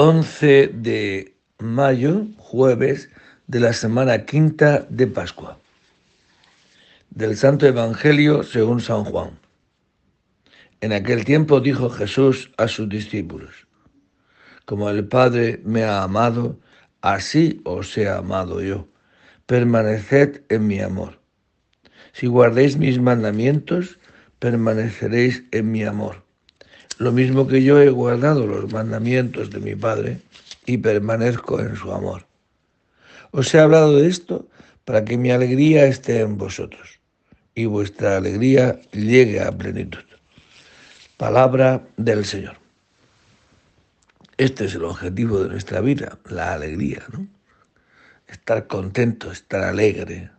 11 de mayo, jueves de la semana quinta de Pascua. Del Santo Evangelio según San Juan. En aquel tiempo dijo Jesús a sus discípulos, como el Padre me ha amado, así os he amado yo. Permaneced en mi amor. Si guardéis mis mandamientos, permaneceréis en mi amor lo mismo que yo he guardado los mandamientos de mi Padre y permanezco en su amor. Os he hablado de esto para que mi alegría esté en vosotros y vuestra alegría llegue a plenitud. Palabra del Señor. Este es el objetivo de nuestra vida, la alegría, ¿no? Estar contento, estar alegre.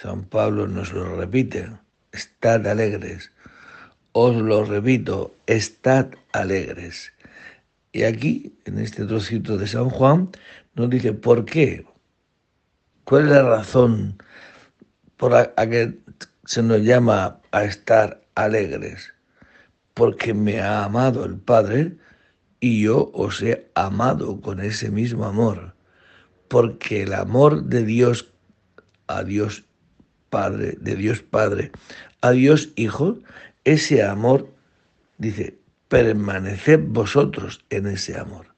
San Pablo nos lo repite, estad alegres os lo repito, estad alegres. Y aquí, en este trocito de San Juan, nos dice, ¿por qué? ¿Cuál es la razón por la que se nos llama a estar alegres? Porque me ha amado el Padre y yo os he amado con ese mismo amor. Porque el amor de Dios a Dios Padre, de Dios Padre, a Dios Hijo, ese amor, dice, permaneced vosotros en ese amor.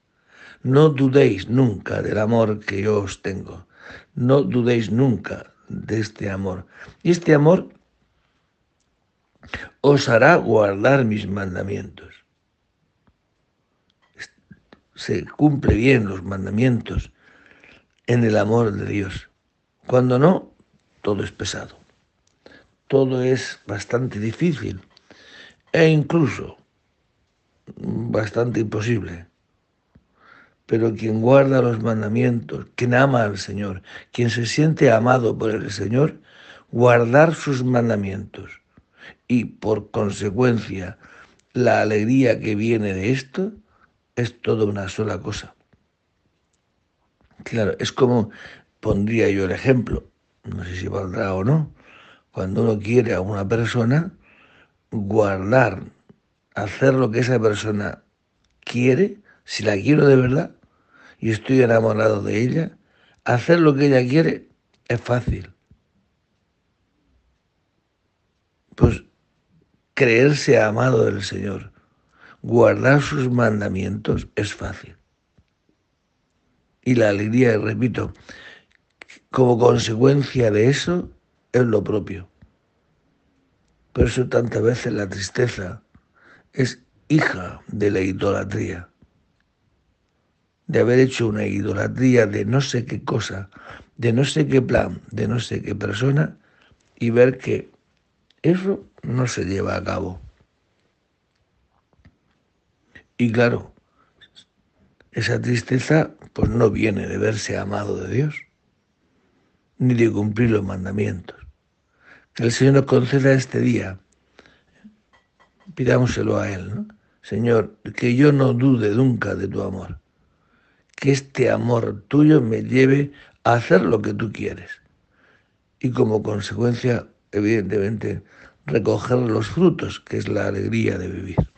No dudéis nunca del amor que yo os tengo. No dudéis nunca de este amor. Y este amor os hará guardar mis mandamientos. Se cumple bien los mandamientos en el amor de Dios. Cuando no, todo es pesado. Todo es bastante difícil e incluso bastante imposible. Pero quien guarda los mandamientos, quien ama al Señor, quien se siente amado por el Señor, guardar sus mandamientos y por consecuencia la alegría que viene de esto es toda una sola cosa. Claro, es como pondría yo el ejemplo, no sé si valdrá o no, cuando uno quiere a una persona, guardar, hacer lo que esa persona quiere, si la quiero de verdad y estoy enamorado de ella, hacer lo que ella quiere es fácil. Pues creerse amado del Señor, guardar sus mandamientos es fácil. Y la alegría, repito, como consecuencia de eso es lo propio. Por eso tantas veces la tristeza es hija de la idolatría, de haber hecho una idolatría de no sé qué cosa, de no sé qué plan, de no sé qué persona, y ver que eso no se lleva a cabo. Y claro, esa tristeza pues no viene de verse amado de Dios, ni de cumplir los mandamientos. El Señor nos conceda este día. Pidámoselo a Él. Señor, que yo no dude nunca de tu amor. Que este amor tuyo me lleve a hacer lo que tú quieres. Y como consecuencia, evidentemente, recoger los frutos, que es la alegría de vivir.